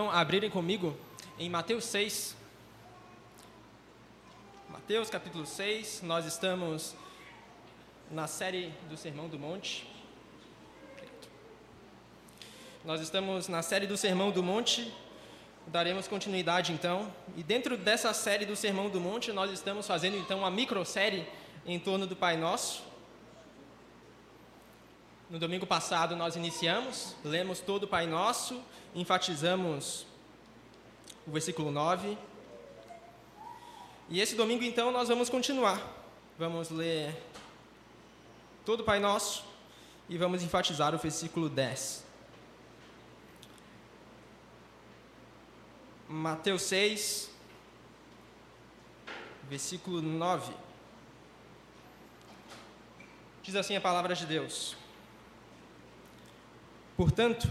então abrirem comigo em Mateus 6. Mateus capítulo 6, nós estamos na série do Sermão do Monte. Nós estamos na série do Sermão do Monte, daremos continuidade então. E dentro dessa série do Sermão do Monte, nós estamos fazendo então uma microsérie em torno do Pai Nosso. No domingo passado nós iniciamos, lemos todo o Pai Nosso, enfatizamos o versículo 9. E esse domingo então nós vamos continuar. Vamos ler todo o Pai Nosso e vamos enfatizar o versículo 10. Mateus 6, versículo 9. Diz assim a palavra de Deus. Portanto,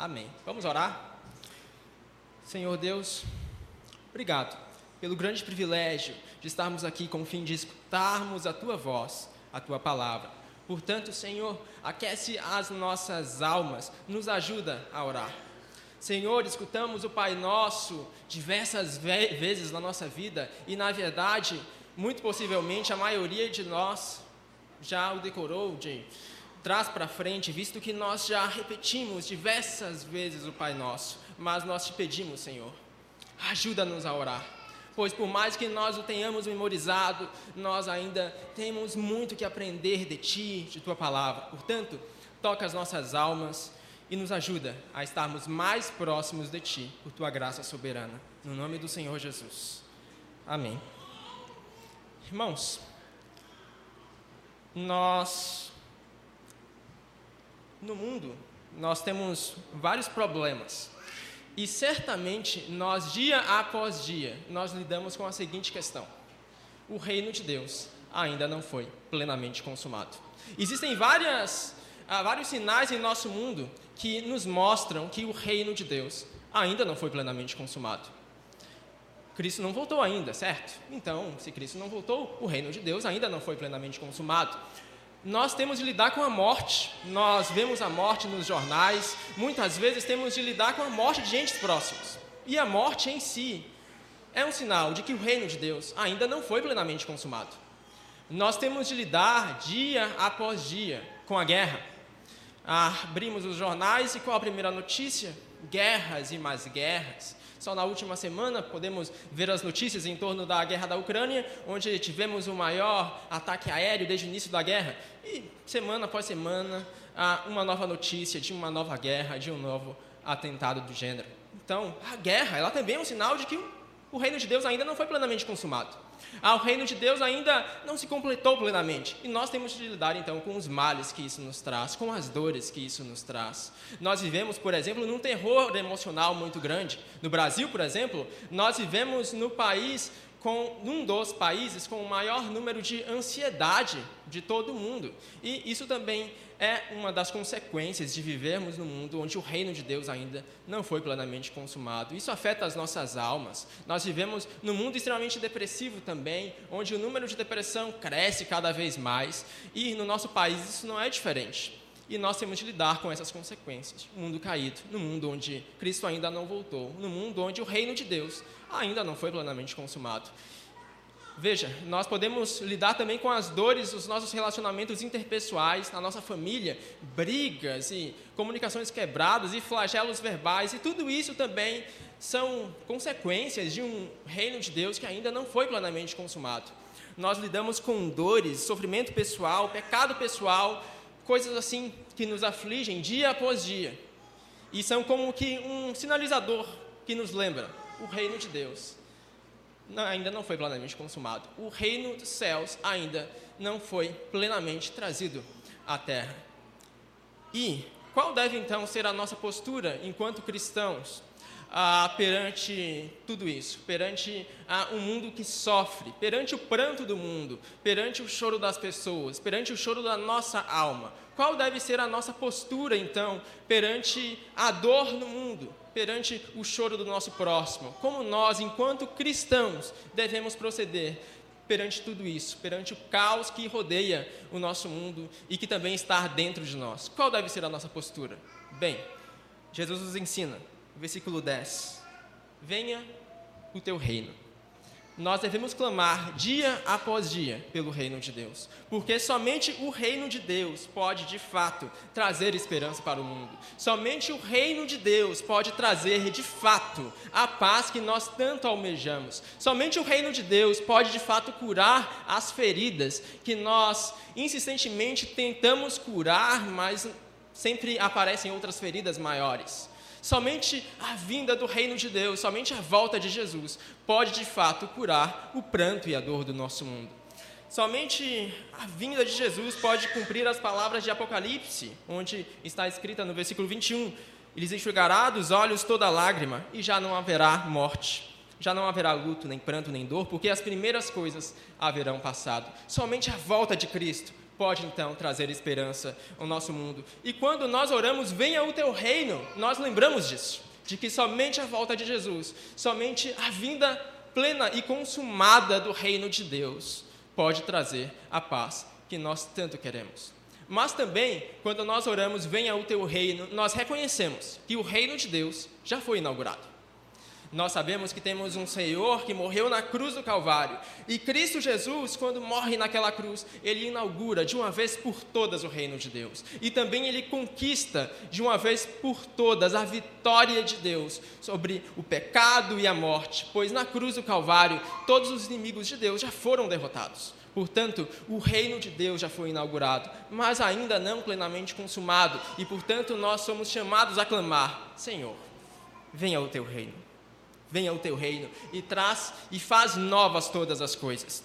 Amém. Vamos orar? Senhor Deus, obrigado pelo grande privilégio de estarmos aqui com o fim de escutarmos a tua voz, a tua palavra. Portanto, Senhor, aquece as nossas almas, nos ajuda a orar. Senhor, escutamos o Pai Nosso diversas ve vezes na nossa vida e, na verdade, muito possivelmente a maioria de nós já o decorou de traz para frente, visto que nós já repetimos diversas vezes o Pai Nosso, mas nós te pedimos, Senhor, ajuda-nos a orar. Pois por mais que nós o tenhamos memorizado, nós ainda temos muito que aprender de ti, de tua palavra. Portanto, toca as nossas almas e nos ajuda a estarmos mais próximos de ti, por tua graça soberana. No nome do Senhor Jesus. Amém. Irmãos, nós no mundo, nós temos vários problemas. E certamente nós, dia após dia, nós lidamos com a seguinte questão: o reino de Deus ainda não foi plenamente consumado. Existem várias, ah, vários sinais em nosso mundo que nos mostram que o reino de Deus ainda não foi plenamente consumado. Cristo não voltou ainda, certo? Então, se Cristo não voltou, o reino de Deus ainda não foi plenamente consumado nós temos de lidar com a morte. Nós vemos a morte nos jornais, muitas vezes temos de lidar com a morte de gente próximos. E a morte em si é um sinal de que o reino de Deus ainda não foi plenamente consumado. Nós temos de lidar dia após dia com a guerra. Abrimos os jornais e qual a primeira notícia? Guerras e mais guerras. Só na última semana podemos ver as notícias em torno da guerra da Ucrânia, onde tivemos o maior ataque aéreo desde o início da guerra. E semana após semana, há uma nova notícia de uma nova guerra, de um novo atentado do gênero. Então, a guerra, ela também é um sinal de que o reino de Deus ainda não foi plenamente consumado. Ah, o reino de Deus ainda não se completou plenamente. E nós temos de lidar então com os males que isso nos traz, com as dores que isso nos traz. Nós vivemos, por exemplo, num terror emocional muito grande. No Brasil, por exemplo, nós vivemos no país com um dos países com o maior número de ansiedade de todo o mundo. E isso também é uma das consequências de vivermos num mundo onde o reino de Deus ainda não foi plenamente consumado. Isso afeta as nossas almas. Nós vivemos num mundo extremamente depressivo também, onde o número de depressão cresce cada vez mais, e no nosso país isso não é diferente. E nós temos de lidar com essas consequências. Um mundo caído, no mundo onde Cristo ainda não voltou, no mundo onde o reino de Deus ainda não foi plenamente consumado. Veja, nós podemos lidar também com as dores dos nossos relacionamentos interpessoais, na nossa família, brigas e comunicações quebradas e flagelos verbais, e tudo isso também são consequências de um reino de Deus que ainda não foi plenamente consumado. Nós lidamos com dores, sofrimento pessoal, pecado pessoal, coisas assim que nos afligem dia após dia. E são como que um sinalizador que nos lembra: o reino de Deus não, ainda não foi plenamente consumado. O reino dos céus ainda não foi plenamente trazido à terra. E qual deve então ser a nossa postura enquanto cristãos? Ah, perante tudo isso, perante ah, um mundo que sofre, perante o pranto do mundo, perante o choro das pessoas, perante o choro da nossa alma? Qual deve ser a nossa postura, então, perante a dor no mundo, perante o choro do nosso próximo? Como nós, enquanto cristãos, devemos proceder perante tudo isso, perante o caos que rodeia o nosso mundo e que também está dentro de nós? Qual deve ser a nossa postura? Bem, Jesus nos ensina, versículo 10: Venha o teu reino. Nós devemos clamar dia após dia pelo reino de Deus, porque somente o reino de Deus pode, de fato, trazer esperança para o mundo. Somente o reino de Deus pode trazer, de fato, a paz que nós tanto almejamos. Somente o reino de Deus pode, de fato, curar as feridas que nós insistentemente tentamos curar, mas sempre aparecem outras feridas maiores. Somente a vinda do reino de Deus, somente a volta de Jesus pode de fato curar o pranto e a dor do nosso mundo. Somente a vinda de Jesus pode cumprir as palavras de Apocalipse, onde está escrita no versículo 21: Eles enxugará dos olhos toda lágrima e já não haverá morte. Já não haverá luto, nem pranto, nem dor, porque as primeiras coisas haverão passado. Somente a volta de Cristo pode então trazer esperança ao nosso mundo. E quando nós oramos, venha o teu reino, nós lembramos disso, de que somente a volta de Jesus, somente a vinda plena e consumada do reino de Deus pode trazer a paz que nós tanto queremos. Mas também, quando nós oramos, venha o teu reino, nós reconhecemos que o reino de Deus já foi inaugurado. Nós sabemos que temos um Senhor que morreu na cruz do Calvário. E Cristo Jesus, quando morre naquela cruz, ele inaugura de uma vez por todas o reino de Deus. E também ele conquista de uma vez por todas a vitória de Deus sobre o pecado e a morte, pois na cruz do Calvário todos os inimigos de Deus já foram derrotados. Portanto, o reino de Deus já foi inaugurado, mas ainda não plenamente consumado, e portanto nós somos chamados a clamar: Senhor, venha o teu reino venha o teu reino e traz e faz novas todas as coisas.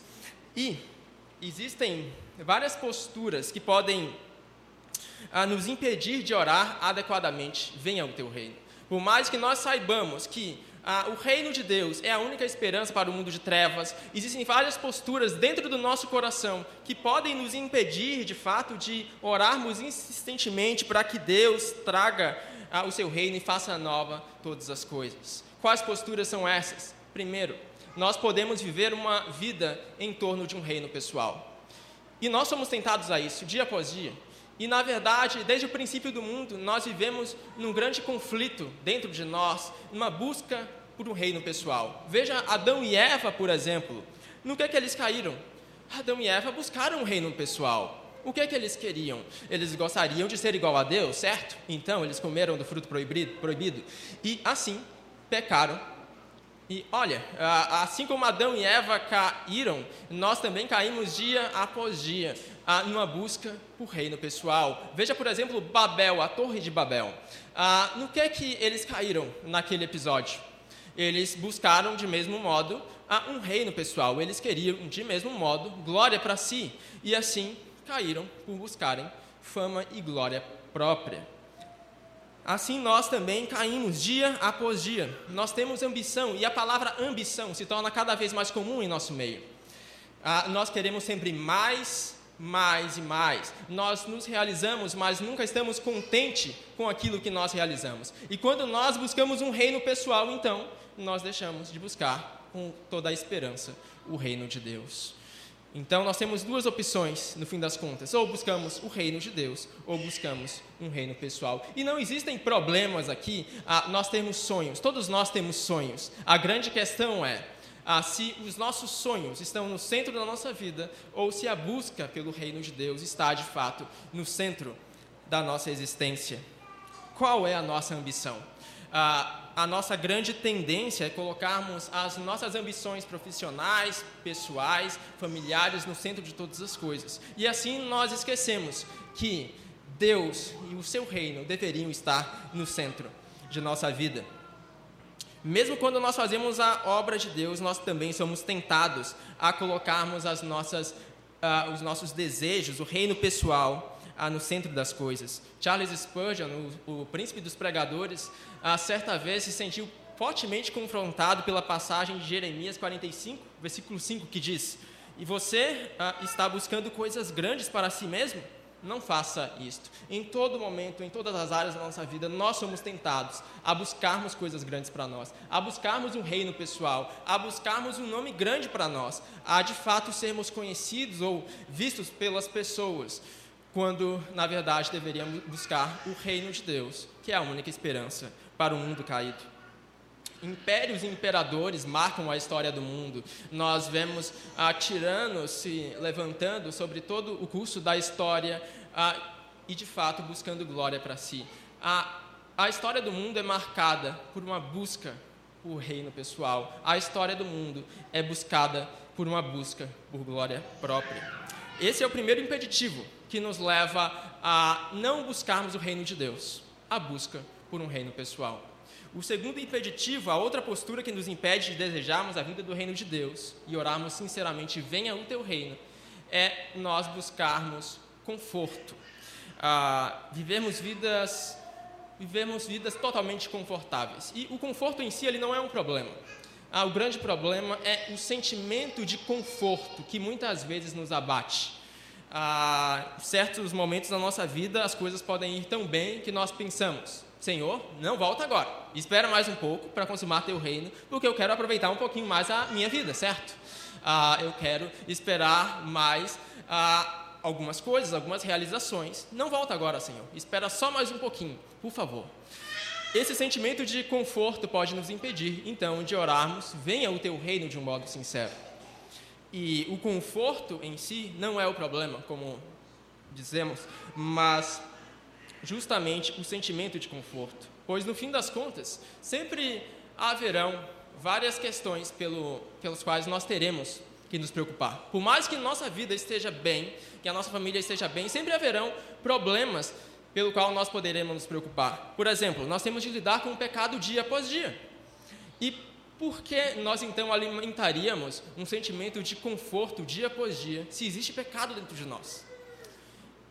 E existem várias posturas que podem ah, nos impedir de orar adequadamente. Venha o teu reino. Por mais que nós saibamos que ah, o reino de Deus é a única esperança para o mundo de trevas, existem várias posturas dentro do nosso coração que podem nos impedir, de fato, de orarmos insistentemente para que Deus traga ah, o seu reino e faça nova todas as coisas. Quais posturas são essas? Primeiro, nós podemos viver uma vida em torno de um reino pessoal. E nós somos tentados a isso dia após dia. E na verdade, desde o princípio do mundo, nós vivemos num grande conflito dentro de nós, numa busca por um reino pessoal. Veja Adão e Eva, por exemplo. No que é que eles caíram? Adão e Eva buscaram um reino pessoal. O que é que eles queriam? Eles gostariam de ser igual a Deus, certo? Então eles comeram do fruto proibido, proibido. E assim pecaram. E olha, assim como Adão e Eva caíram, nós também caímos dia após dia numa busca por reino pessoal. Veja, por exemplo, Babel, a Torre de Babel. No que é que eles caíram naquele episódio? Eles buscaram de mesmo modo um reino pessoal. Eles queriam de mesmo modo glória para si e assim caíram por buscarem fama e glória própria. Assim nós também caímos dia após dia. Nós temos ambição e a palavra ambição se torna cada vez mais comum em nosso meio. Ah, nós queremos sempre mais, mais e mais. Nós nos realizamos, mas nunca estamos contentes com aquilo que nós realizamos. E quando nós buscamos um reino pessoal, então nós deixamos de buscar com toda a esperança o reino de Deus. Então, nós temos duas opções, no fim das contas: ou buscamos o reino de Deus, ou buscamos um reino pessoal. E não existem problemas aqui, ah, nós temos sonhos, todos nós temos sonhos. A grande questão é ah, se os nossos sonhos estão no centro da nossa vida, ou se a busca pelo reino de Deus está, de fato, no centro da nossa existência. Qual é a nossa ambição? Ah, a nossa grande tendência é colocarmos as nossas ambições profissionais, pessoais, familiares no centro de todas as coisas. E assim nós esquecemos que Deus e o seu reino deveriam estar no centro de nossa vida. Mesmo quando nós fazemos a obra de Deus, nós também somos tentados a colocarmos as nossas, uh, os nossos desejos, o reino pessoal, ah, no centro das coisas. Charles Spurgeon, o, o príncipe dos pregadores, ah, certa vez se sentiu fortemente confrontado pela passagem de Jeremias 45, versículo 5, que diz: E você ah, está buscando coisas grandes para si mesmo? Não faça isto. Em todo momento, em todas as áreas da nossa vida, nós somos tentados a buscarmos coisas grandes para nós, a buscarmos um reino pessoal, a buscarmos um nome grande para nós, a de fato sermos conhecidos ou vistos pelas pessoas, quando na verdade deveríamos buscar o reino de Deus, que é a única esperança para o mundo caído. Impérios e imperadores marcam a história do mundo. Nós vemos ah, tiranos se levantando sobre todo o curso da história ah, e, de fato, buscando glória para si. A, a história do mundo é marcada por uma busca por reino pessoal. A história do mundo é buscada por uma busca por glória própria. Esse é o primeiro impeditivo que nos leva a não buscarmos o reino de Deus, a busca por um reino pessoal. O segundo impeditivo, a outra postura que nos impede de desejarmos a vida do reino de Deus e orarmos sinceramente, venha o teu reino, é nós buscarmos conforto. Ah, vidas vivemos vidas totalmente confortáveis. E o conforto em si ele não é um problema. Ah, o grande problema é o sentimento de conforto que muitas vezes nos abate. Ah, certos momentos da nossa vida as coisas podem ir tão bem que nós pensamos: Senhor, não volta agora. Espera mais um pouco para consumar teu reino, porque eu quero aproveitar um pouquinho mais a minha vida, certo? Ah, eu quero esperar mais ah, algumas coisas, algumas realizações. Não volta agora, Senhor. Espera só mais um pouquinho, por favor. Esse sentimento de conforto pode nos impedir, então, de orarmos, venha o teu reino de um modo sincero. E o conforto em si não é o problema, como dizemos, mas justamente o sentimento de conforto, pois no fim das contas, sempre haverão várias questões pelo, pelas quais nós teremos que nos preocupar. Por mais que nossa vida esteja bem, que a nossa família esteja bem, sempre haverão problemas pelo qual nós poderemos nos preocupar. Por exemplo, nós temos de lidar com o pecado dia após dia. E por que nós então alimentaríamos um sentimento de conforto dia após dia se existe pecado dentro de nós?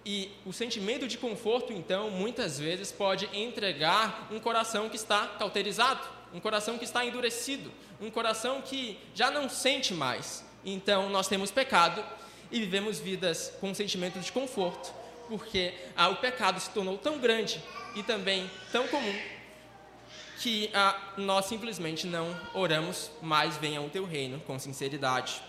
E o sentimento de conforto, então, muitas vezes pode entregar um coração que está cauterizado, um coração que está endurecido, um coração que já não sente mais. Então, nós temos pecado e vivemos vidas com um sentimento de conforto, porque ah, o pecado se tornou tão grande e também tão comum que ah, nós simplesmente não oramos mais venha o teu reino com sinceridade.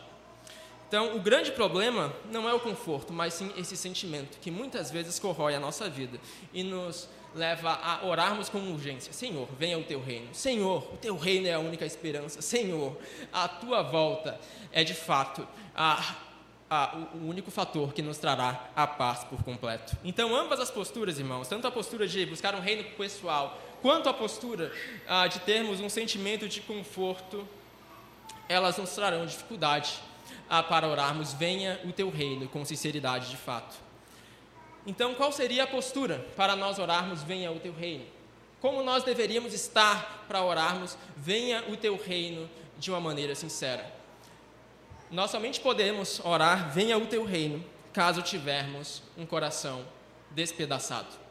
Então, o grande problema não é o conforto, mas sim esse sentimento que muitas vezes corrói a nossa vida e nos leva a orarmos com urgência: Senhor, venha o teu reino. Senhor, o teu reino é a única esperança. Senhor, a tua volta é de fato a, a, o único fator que nos trará a paz por completo. Então, ambas as posturas, irmãos, tanto a postura de buscar um reino pessoal, quanto a postura ah, de termos um sentimento de conforto, elas nos trarão dificuldade ah, para orarmos, venha o teu reino, com sinceridade de fato. Então, qual seria a postura para nós orarmos, venha o teu reino? Como nós deveríamos estar para orarmos, venha o teu reino de uma maneira sincera? Nós somente podemos orar, venha o teu reino, caso tivermos um coração despedaçado.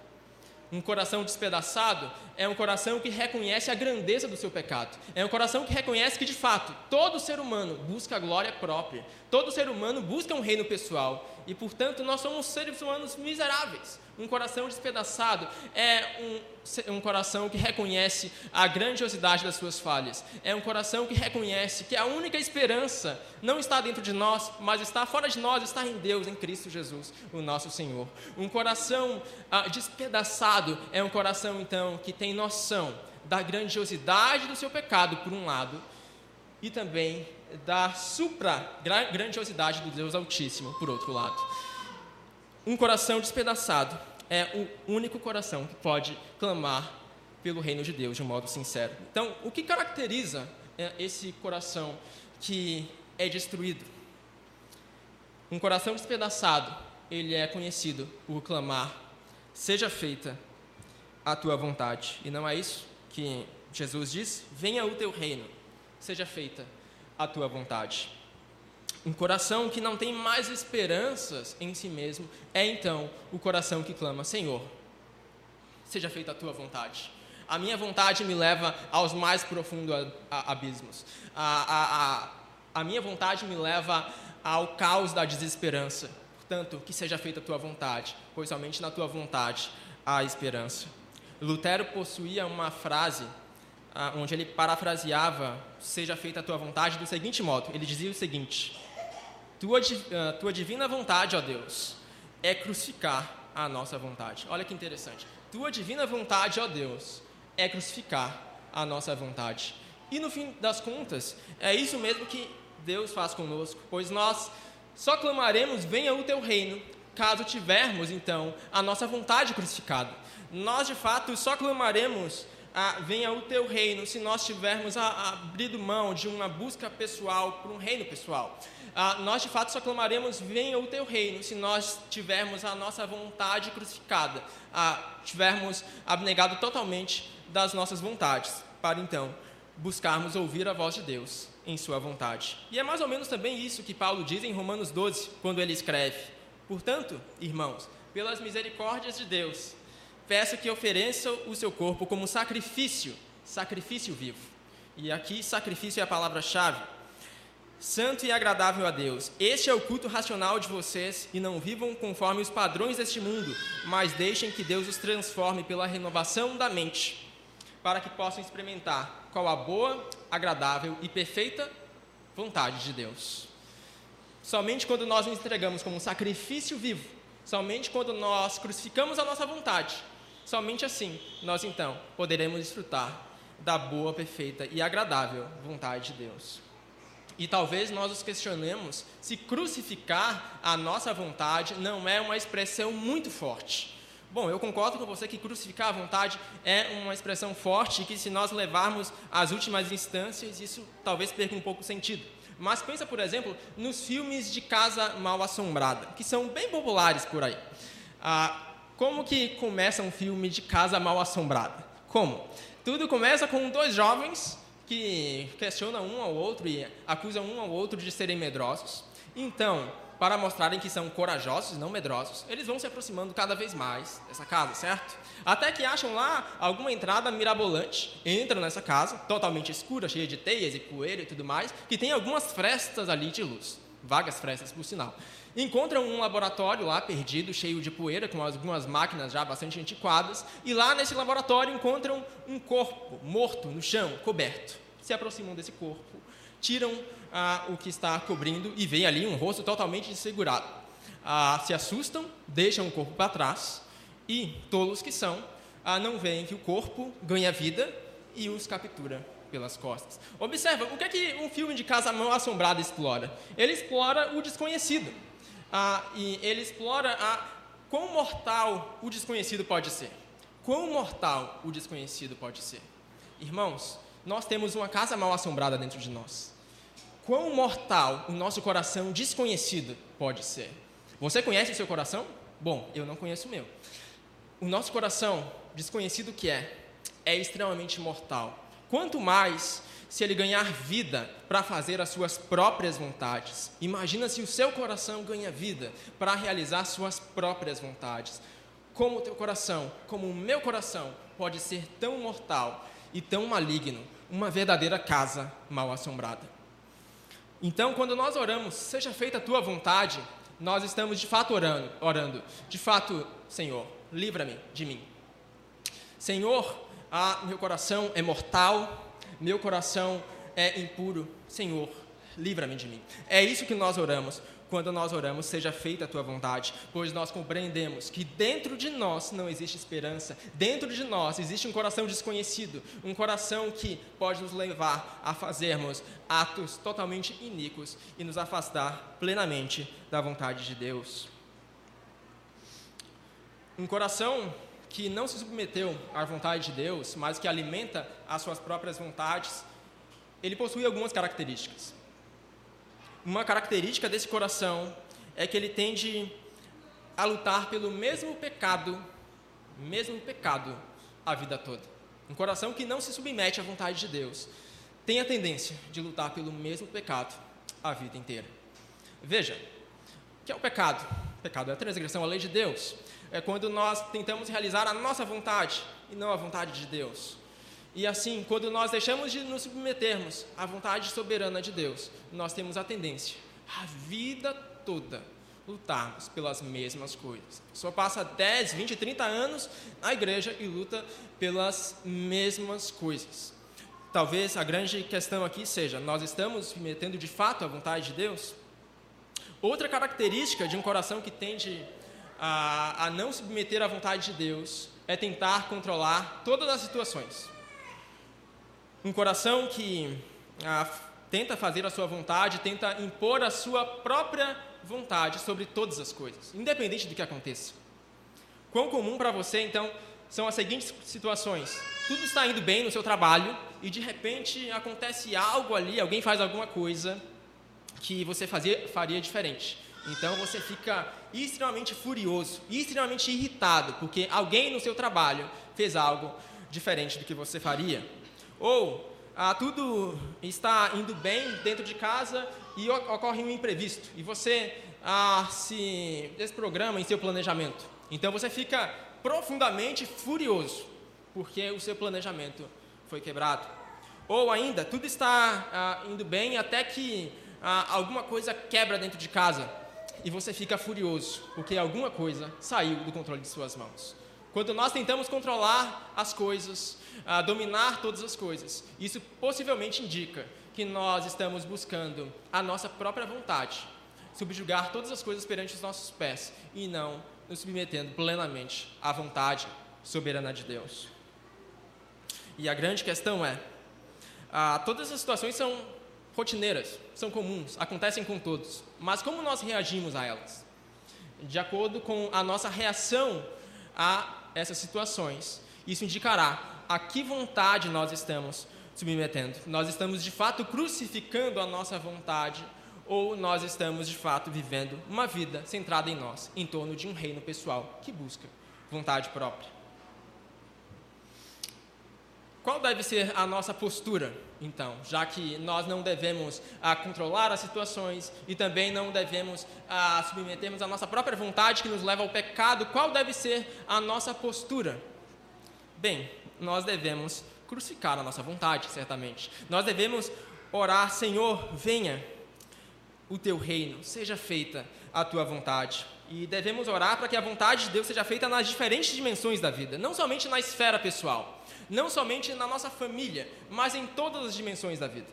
Um coração despedaçado é um coração que reconhece a grandeza do seu pecado. É um coração que reconhece que, de fato, todo ser humano busca a glória própria. Todo ser humano busca um reino pessoal. E, portanto, nós somos seres humanos miseráveis. Um coração despedaçado é um, um coração que reconhece a grandiosidade das suas falhas. É um coração que reconhece que a única esperança não está dentro de nós, mas está fora de nós, está em Deus, em Cristo Jesus, o nosso Senhor. Um coração ah, despedaçado é um coração, então, que tem noção da grandiosidade do seu pecado, por um lado, e também da supra-grandiosidade do Deus Altíssimo, por outro lado. Um coração despedaçado é o único coração que pode clamar pelo reino de Deus de um modo sincero. Então, o que caracteriza é, esse coração que é destruído? Um coração despedaçado, ele é conhecido por clamar: seja feita a tua vontade. E não é isso que Jesus diz? Venha o teu reino, seja feita a tua vontade. Um coração que não tem mais esperanças em si mesmo é então o coração que clama: Senhor, seja feita a tua vontade. A minha vontade me leva aos mais profundos abismos. A, a, a, a minha vontade me leva ao caos da desesperança. Portanto, que seja feita a tua vontade, pois somente na tua vontade há esperança. Lutero possuía uma frase ah, onde ele parafraseava seja feita a tua vontade do seguinte modo. Ele dizia o seguinte: tua, uh, tua divina vontade, ó Deus, é crucificar a nossa vontade. Olha que interessante. Tua divina vontade, ó Deus, é crucificar a nossa vontade. E no fim das contas, é isso mesmo que Deus faz conosco, pois nós só clamaremos: venha o teu reino, caso tivermos então a nossa vontade crucificada. Nós de fato só clamaremos venha o teu reino se nós tivermos abrido mão de uma busca pessoal por um reino pessoal. Nós de fato só clamaremos venha o teu reino se nós tivermos a nossa vontade crucificada, tivermos abnegado totalmente das nossas vontades, para então buscarmos ouvir a voz de Deus em sua vontade. E é mais ou menos também isso que Paulo diz em Romanos 12, quando ele escreve: Portanto, irmãos, pelas misericórdias de Deus, peço que ofereça o seu corpo como sacrifício, sacrifício vivo. E aqui, sacrifício é a palavra-chave. Santo e agradável a Deus. Este é o culto racional de vocês e não vivam conforme os padrões deste mundo, mas deixem que Deus os transforme pela renovação da mente, para que possam experimentar qual a boa, agradável e perfeita vontade de Deus. Somente quando nós nos entregamos como um sacrifício vivo, somente quando nós crucificamos a nossa vontade, Somente assim nós então poderemos desfrutar da boa, perfeita e agradável vontade de Deus. E talvez nós nos questionemos se crucificar a nossa vontade não é uma expressão muito forte. Bom, eu concordo com você que crucificar a vontade é uma expressão forte e que se nós levarmos às últimas instâncias, isso talvez perca um pouco o sentido. Mas pensa, por exemplo, nos filmes de casa mal assombrada, que são bem populares por aí. Ah, como que começa um filme de casa mal assombrada? Como? Tudo começa com dois jovens que questionam um ao outro e acusam um ao outro de serem medrosos. Então, para mostrarem que são corajosos, não medrosos, eles vão se aproximando cada vez mais dessa casa, certo? Até que acham lá alguma entrada mirabolante, entram nessa casa, totalmente escura, cheia de teias e poeira e tudo mais, que tem algumas frestas ali de luz, vagas frestas por sinal. Encontram um laboratório lá perdido, cheio de poeira, com algumas máquinas já bastante antiquadas, e lá nesse laboratório encontram um corpo morto no chão, coberto. Se aproximam desse corpo, tiram ah, o que está cobrindo e veem ali um rosto totalmente desfigurado. Ah, se assustam, deixam o corpo para trás e, tolos que são, ah, não veem que o corpo ganha vida e os captura pelas costas. Observa, o que é que um filme de casa mal assombrada explora? Ele explora o desconhecido ah, e ele explora a quão mortal o desconhecido pode ser. Quão mortal o desconhecido pode ser. Irmãos, nós temos uma casa mal assombrada dentro de nós. Quão mortal o nosso coração desconhecido pode ser. Você conhece o seu coração? Bom, eu não conheço o meu. O nosso coração, desconhecido que é, é extremamente mortal. Quanto mais se ele ganhar vida para fazer as suas próprias vontades. Imagina se o seu coração ganha vida para realizar suas próprias vontades. Como o teu coração, como o meu coração, pode ser tão mortal e tão maligno, uma verdadeira casa mal assombrada. Então, quando nós oramos, seja feita a tua vontade, nós estamos de fato orando, orando. De fato, Senhor, livra-me de mim. Senhor, ah, meu coração é mortal, meu coração é impuro, Senhor, livra-me de mim. É isso que nós oramos. Quando nós oramos, seja feita a tua vontade, pois nós compreendemos que dentro de nós não existe esperança, dentro de nós existe um coração desconhecido, um coração que pode nos levar a fazermos atos totalmente iníquos e nos afastar plenamente da vontade de Deus. Um coração que não se submeteu à vontade de Deus, mas que alimenta as suas próprias vontades, ele possui algumas características. Uma característica desse coração é que ele tende a lutar pelo mesmo pecado, mesmo pecado, a vida toda. Um coração que não se submete à vontade de Deus tem a tendência de lutar pelo mesmo pecado a vida inteira. Veja, o que é o pecado? O pecado é a transgressão à lei de Deus é quando nós tentamos realizar a nossa vontade, e não a vontade de Deus. E assim, quando nós deixamos de nos submetermos à vontade soberana de Deus, nós temos a tendência, a vida toda, lutarmos pelas mesmas coisas. A pessoa passa 10, 20, 30 anos na igreja e luta pelas mesmas coisas. Talvez a grande questão aqui seja: nós estamos submetendo de fato à vontade de Deus? Outra característica de um coração que tende a, a não submeter à vontade de Deus é tentar controlar todas as situações. Um coração que ah, tenta fazer a sua vontade, tenta impor a sua própria vontade sobre todas as coisas, independente do que aconteça. Quão comum para você, então, são as seguintes situações: tudo está indo bem no seu trabalho e de repente acontece algo ali, alguém faz alguma coisa que você fazia, faria diferente. Então você fica extremamente furioso, extremamente irritado, porque alguém no seu trabalho fez algo diferente do que você faria. Ou ah, tudo está indo bem dentro de casa e ocorre um imprevisto e você ah, se desprograma em seu planejamento. Então você fica profundamente furioso porque o seu planejamento foi quebrado. Ou ainda, tudo está ah, indo bem até que ah, alguma coisa quebra dentro de casa e você fica furioso porque alguma coisa saiu do controle de suas mãos. Quando nós tentamos controlar as coisas, a dominar todas as coisas. Isso possivelmente indica que nós estamos buscando a nossa própria vontade, subjugar todas as coisas perante os nossos pés e não nos submetendo plenamente à vontade soberana de Deus. E a grande questão é: ah, todas as situações são rotineiras, são comuns, acontecem com todos, mas como nós reagimos a elas? De acordo com a nossa reação a essas situações, isso indicará a que vontade nós estamos submetendo. Nós estamos de fato crucificando a nossa vontade ou nós estamos de fato vivendo uma vida centrada em nós, em torno de um reino pessoal que busca vontade própria. Qual deve ser a nossa postura, então, já que nós não devemos ah, controlar as situações e também não devemos ah, submetermos a nossa própria vontade que nos leva ao pecado, qual deve ser a nossa postura? Bem, nós devemos crucificar a nossa vontade, certamente. Nós devemos orar, Senhor, venha o teu reino, seja feita a tua vontade. E devemos orar para que a vontade de Deus seja feita nas diferentes dimensões da vida, não somente na esfera pessoal, não somente na nossa família, mas em todas as dimensões da vida.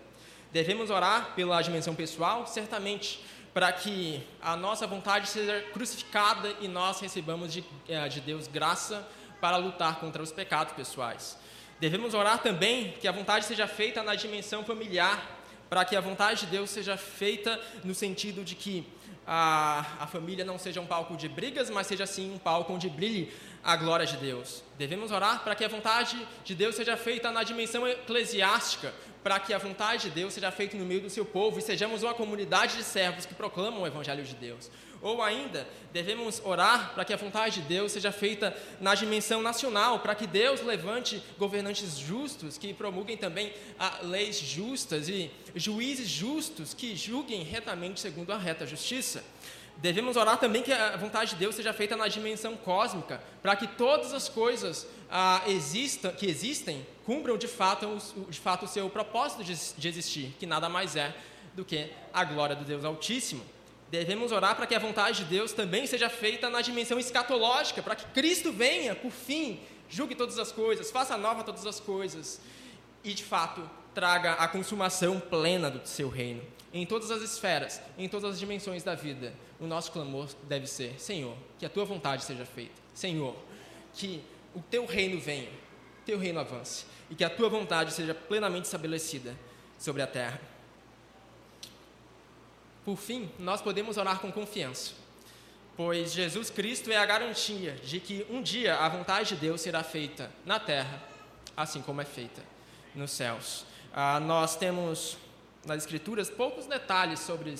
Devemos orar pela dimensão pessoal, certamente, para que a nossa vontade seja crucificada e nós recebamos de, eh, de Deus graça para lutar contra os pecados pessoais. Devemos orar também que a vontade seja feita na dimensão familiar, para que a vontade de Deus seja feita no sentido de que a, a família não seja um palco de brigas, mas seja sim um palco onde brilhe a glória de Deus. Devemos orar para que a vontade de Deus seja feita na dimensão eclesiástica, para que a vontade de Deus seja feita no meio do seu povo e sejamos uma comunidade de servos que proclamam o Evangelho de Deus. Ou ainda, devemos orar para que a vontade de Deus seja feita na dimensão nacional, para que Deus levante governantes justos que promulguem também ah, leis justas e juízes justos que julguem retamente segundo a reta justiça. Devemos orar também que a vontade de Deus seja feita na dimensão cósmica, para que todas as coisas ah, que existem cumpram de fato, o, de fato o seu propósito de, de existir, que nada mais é do que a glória do Deus Altíssimo. Devemos orar para que a vontade de Deus também seja feita na dimensão escatológica, para que Cristo venha, por fim, julgue todas as coisas, faça nova todas as coisas. E, de fato, traga a consumação plena do seu reino. Em todas as esferas, em todas as dimensões da vida, o nosso clamor deve ser: Senhor, que a tua vontade seja feita. Senhor, que o teu reino venha, teu reino avance e que a tua vontade seja plenamente estabelecida sobre a terra. Por fim, nós podemos orar com confiança, pois Jesus Cristo é a garantia de que um dia a vontade de Deus será feita na terra, assim como é feita nos céus. Ah, nós temos nas Escrituras poucos detalhes sobre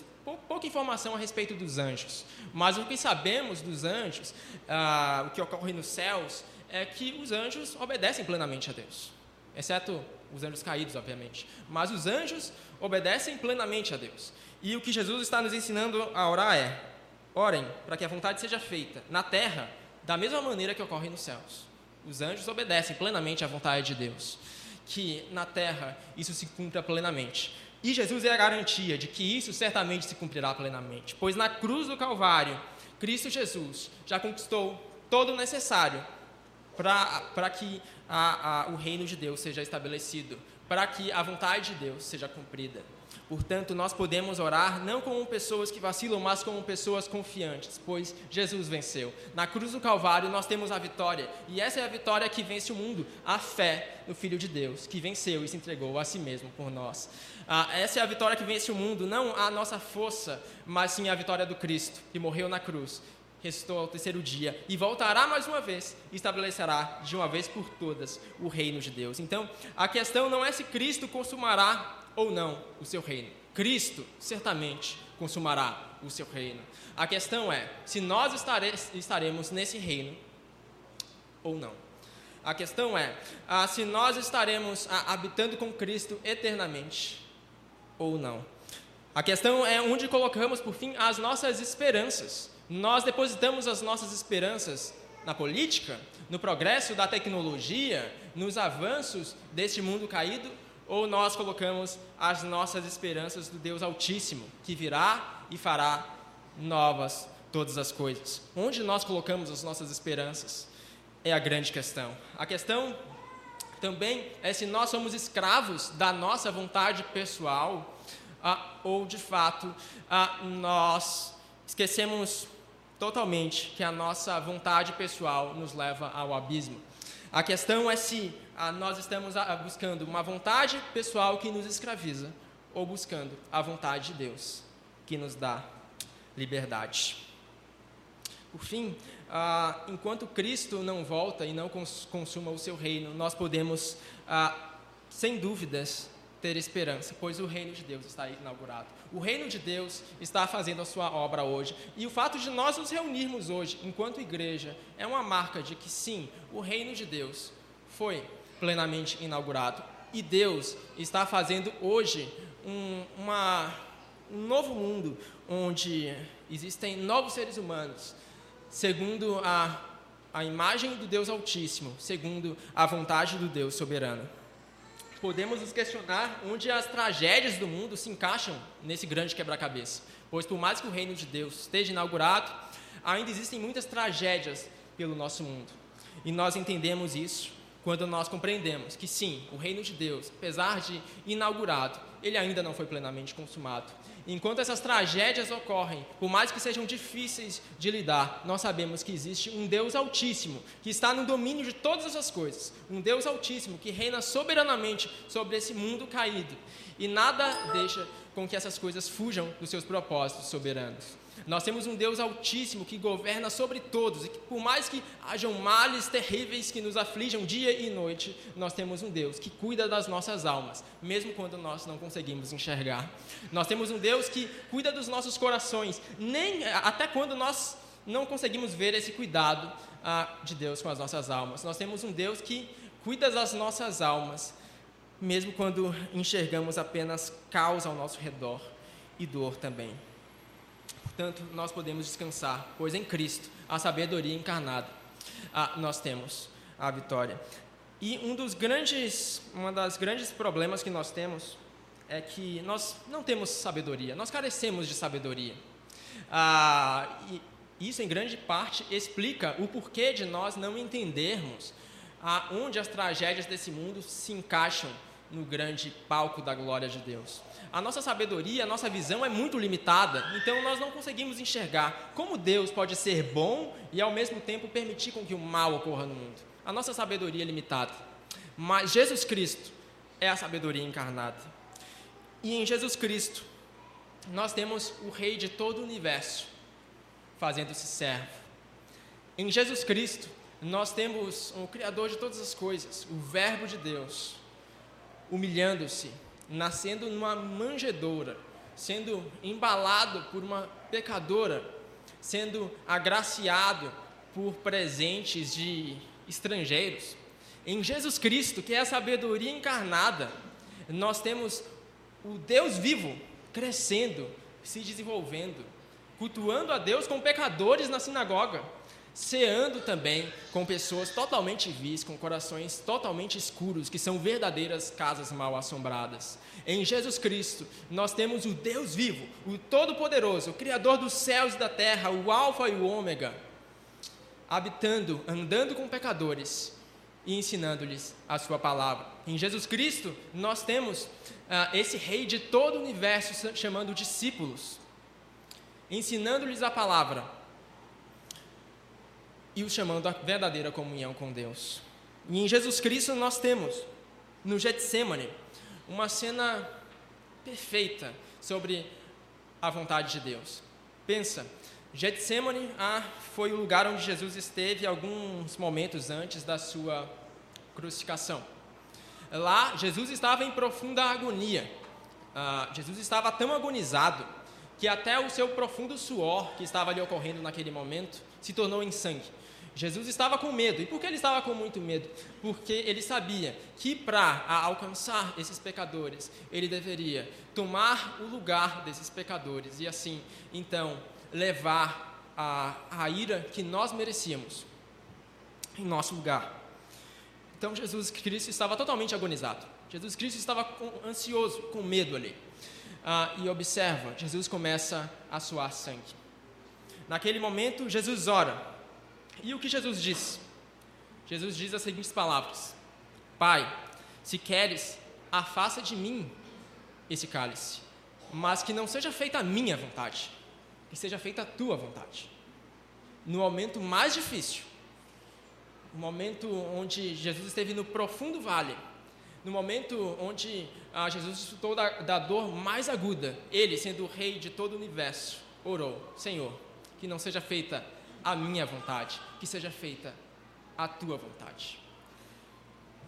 pouca informação a respeito dos anjos, mas o que sabemos dos anjos, ah, o que ocorre nos céus, é que os anjos obedecem plenamente a Deus, exceto os anjos caídos, obviamente. Mas os anjos obedecem plenamente a Deus. E o que Jesus está nos ensinando a orar é: orem para que a vontade seja feita na terra da mesma maneira que ocorre nos céus. os anjos obedecem plenamente à vontade de Deus. Que na terra isso se cumpra plenamente. E Jesus é a garantia de que isso certamente se cumprirá plenamente, pois na cruz do Calvário, Cristo Jesus já conquistou todo o necessário para que a, a, o reino de Deus seja estabelecido, para que a vontade de Deus seja cumprida. Portanto, nós podemos orar não como pessoas que vacilam, mas como pessoas confiantes, pois Jesus venceu. Na cruz do Calvário nós temos a vitória, e essa é a vitória que vence o mundo, a fé no Filho de Deus, que venceu e se entregou a si mesmo por nós. Ah, essa é a vitória que vence o mundo, não a nossa força, mas sim a vitória do Cristo, que morreu na cruz, ressuscitou ao terceiro dia e voltará mais uma vez e estabelecerá de uma vez por todas o reino de Deus. Então, a questão não é se Cristo consumará ou não o seu reino. Cristo certamente consumará o seu reino. A questão é se nós estare, estaremos nesse reino ou não. A questão é ah, se nós estaremos ah, habitando com Cristo eternamente ou não. A questão é onde colocamos, por fim, as nossas esperanças. Nós depositamos as nossas esperanças na política, no progresso da tecnologia, nos avanços deste mundo caído, ou nós colocamos as nossas esperanças do Deus Altíssimo, que virá e fará novas todas as coisas? Onde nós colocamos as nossas esperanças? É a grande questão. A questão também é se nós somos escravos da nossa vontade pessoal ah, ou, de fato, ah, nós esquecemos totalmente que a nossa vontade pessoal nos leva ao abismo. A questão é se ah, nós estamos buscando uma vontade pessoal que nos escraviza ou buscando a vontade de Deus que nos dá liberdade. Por fim, ah, enquanto Cristo não volta e não consuma o seu reino, nós podemos, sem dúvidas, ter esperança, pois o reino de Deus está inaugurado. O reino de Deus está fazendo a sua obra hoje. E o fato de nós nos reunirmos hoje, enquanto igreja, é uma marca de que sim, o reino de Deus foi plenamente inaugurado. E Deus está fazendo hoje um, uma, um novo mundo onde existem novos seres humanos, segundo a, a imagem do Deus Altíssimo, segundo a vontade do Deus soberano podemos nos questionar onde as tragédias do mundo se encaixam nesse grande quebra-cabeça. Pois, por mais que o reino de Deus esteja inaugurado, ainda existem muitas tragédias pelo nosso mundo. E nós entendemos isso quando nós compreendemos que, sim, o reino de Deus, apesar de inaugurado, ele ainda não foi plenamente consumado. Enquanto essas tragédias ocorrem, por mais que sejam difíceis de lidar, nós sabemos que existe um Deus Altíssimo, que está no domínio de todas essas coisas. Um Deus Altíssimo que reina soberanamente sobre esse mundo caído. E nada deixa com que essas coisas fujam dos seus propósitos soberanos. Nós temos um Deus Altíssimo que governa sobre todos, e que, por mais que hajam males terríveis que nos aflijam dia e noite, nós temos um Deus que cuida das nossas almas, mesmo quando nós não conseguimos enxergar. Nós temos um Deus que cuida dos nossos corações, nem até quando nós não conseguimos ver esse cuidado ah, de Deus com as nossas almas. Nós temos um Deus que cuida das nossas almas, mesmo quando enxergamos apenas caos ao nosso redor e dor também. Portanto, nós podemos descansar, pois em Cristo, a sabedoria encarnada, ah, nós temos a vitória. E um dos grandes, uma das grandes problemas que nós temos é que nós não temos sabedoria, nós carecemos de sabedoria. Ah, isso, em grande parte, explica o porquê de nós não entendermos aonde as tragédias desse mundo se encaixam no grande palco da glória de Deus a nossa sabedoria, a nossa visão é muito limitada, então nós não conseguimos enxergar como Deus pode ser bom e ao mesmo tempo permitir com que o mal ocorra no mundo. A nossa sabedoria é limitada. Mas Jesus Cristo é a sabedoria encarnada. E em Jesus Cristo, nós temos o Rei de todo o universo fazendo-se servo. Em Jesus Cristo, nós temos o Criador de todas as coisas, o Verbo de Deus, humilhando-se nascendo numa manjedoura, sendo embalado por uma pecadora, sendo agraciado por presentes de estrangeiros. Em Jesus Cristo, que é a sabedoria encarnada, nós temos o Deus vivo crescendo, se desenvolvendo, cultuando a Deus com pecadores na sinagoga, ceando também com pessoas totalmente vis, com corações totalmente escuros, que são verdadeiras casas mal assombradas. Em Jesus Cristo, nós temos o Deus vivo, o Todo-Poderoso, o Criador dos céus e da terra, o Alfa e o Ômega, habitando, andando com pecadores e ensinando-lhes a sua palavra. Em Jesus Cristo, nós temos ah, esse Rei de todo o universo chamando discípulos, ensinando-lhes a palavra e os chamando à verdadeira comunhão com Deus. E em Jesus Cristo nós temos, no Getsemane, uma cena perfeita sobre a vontade de Deus. Pensa, Getsemane ah, foi o lugar onde Jesus esteve alguns momentos antes da sua crucificação. Lá, Jesus estava em profunda agonia. Ah, Jesus estava tão agonizado que até o seu profundo suor que estava ali ocorrendo naquele momento se tornou em sangue. Jesus estava com medo. E por que ele estava com muito medo? Porque ele sabia que para alcançar esses pecadores, ele deveria tomar o lugar desses pecadores e assim, então, levar a, a ira que nós merecíamos em nosso lugar. Então, Jesus Cristo estava totalmente agonizado. Jesus Cristo estava com, ansioso, com medo ali. Ah, e observa, Jesus começa a suar sangue. Naquele momento, Jesus ora e o que Jesus diz? Jesus diz as seguintes palavras: Pai, se queres, afasta de mim esse cálice, mas que não seja feita a minha vontade, que seja feita a tua vontade. No momento mais difícil, no momento onde Jesus esteve no profundo vale, no momento onde ah, Jesus desfrutou da, da dor mais aguda, ele, sendo o rei de todo o universo, orou: Senhor, que não seja feita a minha vontade, que seja feita a tua vontade.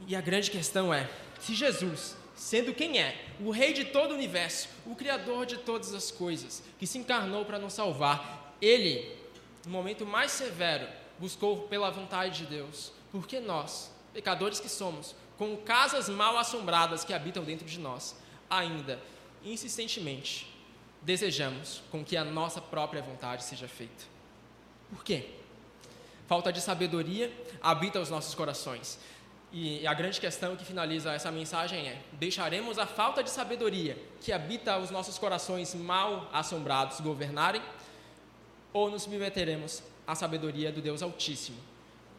E a grande questão é: se Jesus, sendo quem é, o Rei de todo o universo, o Criador de todas as coisas, que se encarnou para nos salvar, ele, no momento mais severo, buscou pela vontade de Deus, porque nós, pecadores que somos, com casas mal assombradas que habitam dentro de nós, ainda, insistentemente, desejamos com que a nossa própria vontade seja feita. Por quê? Falta de sabedoria habita os nossos corações. E a grande questão que finaliza essa mensagem é: deixaremos a falta de sabedoria que habita os nossos corações mal assombrados governarem? Ou nos submeteremos à sabedoria do Deus Altíssimo,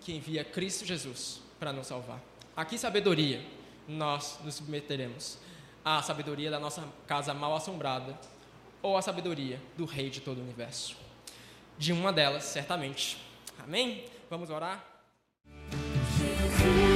que envia Cristo Jesus para nos salvar? A que sabedoria nós nos submeteremos? À sabedoria da nossa casa mal assombrada ou à sabedoria do Rei de todo o universo? de uma delas, certamente. Amém? Vamos orar? Jesus.